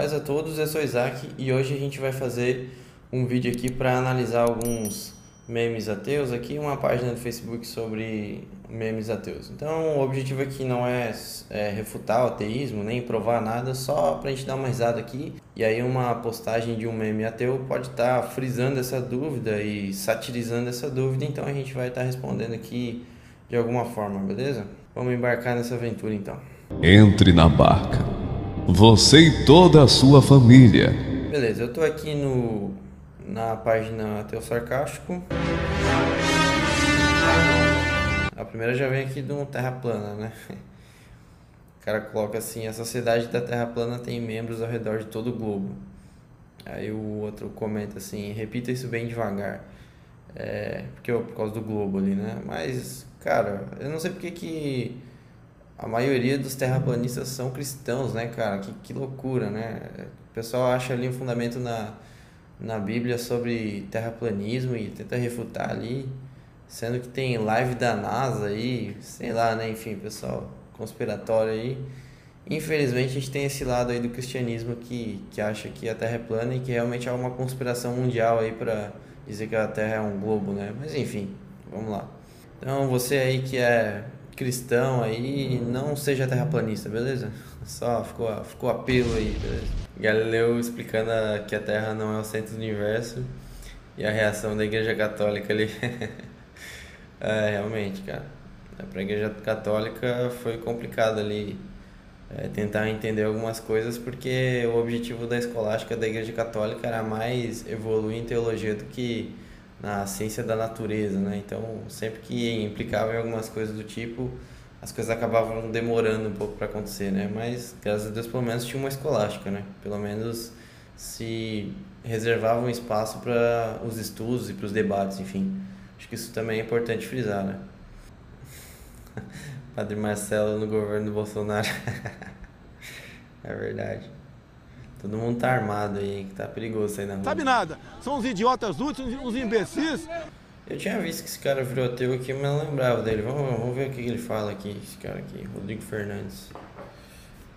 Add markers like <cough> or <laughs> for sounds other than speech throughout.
Paz a todos, eu sou Isaac e hoje a gente vai fazer um vídeo aqui para analisar alguns memes ateus aqui, uma página do Facebook sobre memes ateus. Então o objetivo aqui não é, é refutar o ateísmo, nem provar nada, só para a gente dar uma risada aqui. E aí uma postagem de um meme ateu pode estar tá frisando essa dúvida e satirizando essa dúvida, então a gente vai estar tá respondendo aqui de alguma forma, beleza? Vamos embarcar nessa aventura então. Entre na barca você e toda a sua família. Beleza, eu tô aqui no na página Ateu Sarcástico. A primeira já vem aqui de um Terra Plana, né? O cara coloca assim: a sociedade da Terra Plana tem membros ao redor de todo o globo. Aí o outro comenta assim: repita isso bem devagar. É, porque por causa do globo ali, né? Mas, cara, eu não sei porque que a maioria dos terraplanistas são cristãos, né, cara? Que, que loucura, né? O pessoal acha ali um fundamento na, na Bíblia sobre terraplanismo e tenta refutar ali, sendo que tem live da NASA aí, sei lá, né? Enfim, pessoal conspiratório aí. Infelizmente a gente tem esse lado aí do cristianismo que, que acha que a Terra é plana e que realmente há uma conspiração mundial aí para dizer que a Terra é um globo, né? Mas enfim, vamos lá. Então você aí que é cristão aí, não seja terraplanista, beleza? Só ficou, ficou apelo aí, beleza? Galileu explicando que a Terra não é o centro do universo e a reação da Igreja Católica ali. <laughs> é, realmente, cara. Para a Igreja Católica foi complicado ali é, tentar entender algumas coisas porque o objetivo da escolástica da Igreja Católica era mais evoluir em teologia do que na ciência da natureza, né? Então, sempre que implicava em algumas coisas do tipo, as coisas acabavam demorando um pouco para acontecer, né? Mas, graças a Deus, pelo menos tinha uma escolástica, né? Pelo menos se reservava um espaço para os estudos e para os debates, enfim. Acho que isso também é importante frisar, né? <laughs> Padre Marcelo no governo do Bolsonaro. <laughs> é verdade. Todo mundo tá armado aí, que tá perigoso aí na rua. Sabe nada, são uns idiotas úteis, uns imbecis. Eu tinha visto que esse cara virou ateu aqui, mas não lembrava dele. Vamos, vamos ver o que ele fala aqui, esse cara aqui, Rodrigo Fernandes.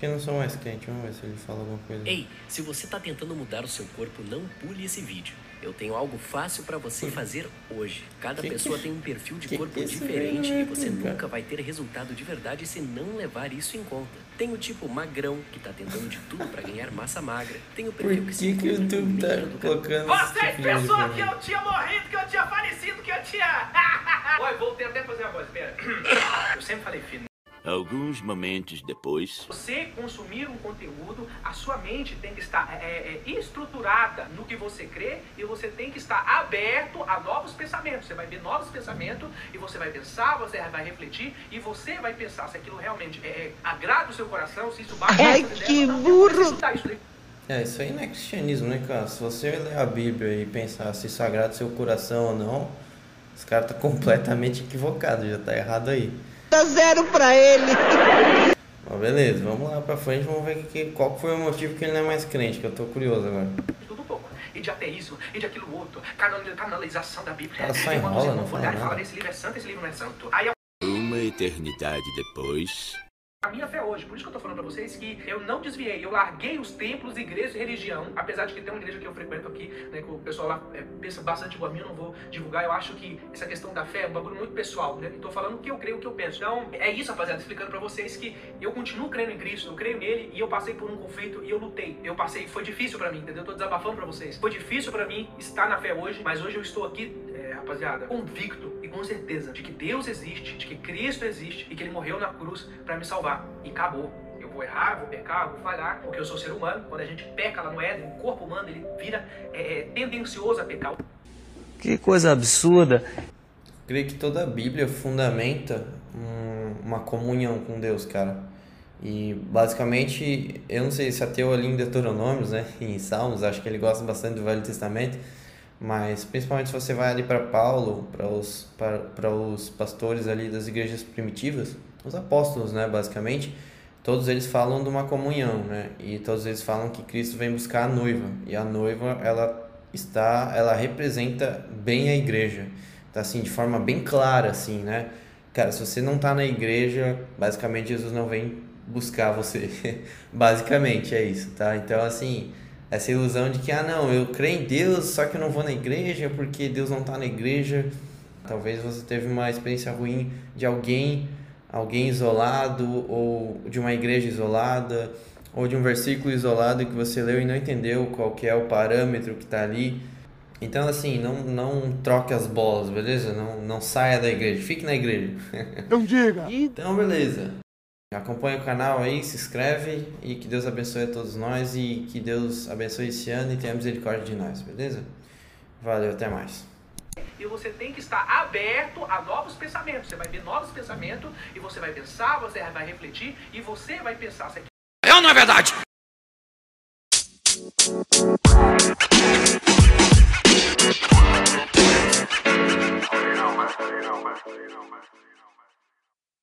Porque não sou mais crente, vamos ver se ele fala alguma coisa. Ei, se você tá tentando mudar o seu corpo, não pule esse vídeo. Eu tenho algo fácil para você fazer hoje. Cada que pessoa que... <laughs> tem um perfil de corpo diferente e você nunca vai ter resultado de verdade se não levar isso em conta. Tem o tipo magrão, que tá tentando de tudo para ganhar massa magra. Tem o perfil Por que, se que o YouTube tá colocando Vocês pensou que eu tinha morrido, que eu tinha falecido, que eu tinha... <laughs> Oi, voltei até a fazer a voz, pera. Eu sempre falei fino. Alguns momentos depois. Você consumir um conteúdo, a sua mente tem que estar é, é, é, estruturada no que você crê e você tem que estar aberto a novos pensamentos. Você vai ver novos pensamentos e você vai pensar, você vai refletir e você vai pensar se aquilo realmente é, é agrada o seu coração, se isso bate É que burro! É, isso aí não é cristianismo, né, cara? Se você ler a Bíblia e pensar se isso agrada o seu coração ou não, os caras estão completamente equivocados, já tá errado aí. Dá zero pra ele. <laughs> Mas beleza, vamos lá pra frente, vamos ver que, qual foi o motivo que ele não é mais crente, que eu tô curioso agora. Tudo pouco. E de ateísmo, e de aquilo outro, canalização da Bíblia. Ela só enrola, não fala nada. fala desse livro é santo, esse livro não é santo. Aí Uma eternidade depois a minha fé hoje. Por isso que eu tô falando pra vocês que eu não desviei, eu larguei os templos, igrejas e religião, apesar de que tem uma igreja que eu frequento aqui, né, que o pessoal lá é, pensa bastante igual a mim, eu não vou divulgar, eu acho que essa questão da fé é um bagulho muito pessoal, né? Tô falando o que eu creio, o que eu penso. Então, é isso, rapaziada, explicando pra vocês que eu continuo crendo em Cristo, eu creio nele e eu passei por um conflito e eu lutei. Eu passei, foi difícil pra mim, entendeu? Eu tô desabafando pra vocês. Foi difícil pra mim estar na fé hoje, mas hoje eu estou aqui, é, rapaziada, convicto e com certeza de que Deus existe, de que Cristo existe e que ele morreu na cruz para me salvar. E acabou vou errar, vou pecar, vou falhar, porque eu sou ser humano. Quando a gente peca lá no Éden, o corpo humano ele vira é, é, tendencioso a pecar. Que coisa absurda. Creio que toda a Bíblia fundamenta um, uma comunhão com Deus, cara. E basicamente, eu não sei se ateu ali em Deuteronômios, né, <laughs> em Salmos, acho que ele gosta bastante do Velho Testamento, mas principalmente se você vai ali para Paulo, para os, para os pastores ali das igrejas primitivas, os apóstolos, né, basicamente, todos eles falam de uma comunhão, né? E todos eles falam que Cristo vem buscar a noiva, e a noiva, ela está, ela representa bem a igreja. Tá assim de forma bem clara assim, né? Cara, se você não tá na igreja, basicamente Jesus não vem buscar você. <laughs> basicamente é isso, tá? Então, assim, essa ilusão de que, ah, não, eu creio em Deus, só que eu não vou na igreja porque Deus não tá na igreja. Talvez você teve uma experiência ruim de alguém, alguém isolado, ou de uma igreja isolada, ou de um versículo isolado que você leu e não entendeu qual que é o parâmetro que está ali. Então, assim, não, não troque as bolas, beleza? Não, não saia da igreja, fique na igreja. Não diga! Então, beleza. Acompanhe o canal aí, se inscreve e que Deus abençoe a todos nós e que Deus abençoe esse ano e tenha misericórdia de nós, beleza? Valeu, até mais. E você tem que estar aberto a novos pensamentos. Você vai ver novos pensamentos e você vai pensar, você vai refletir e você vai pensar se É ou não é verdade?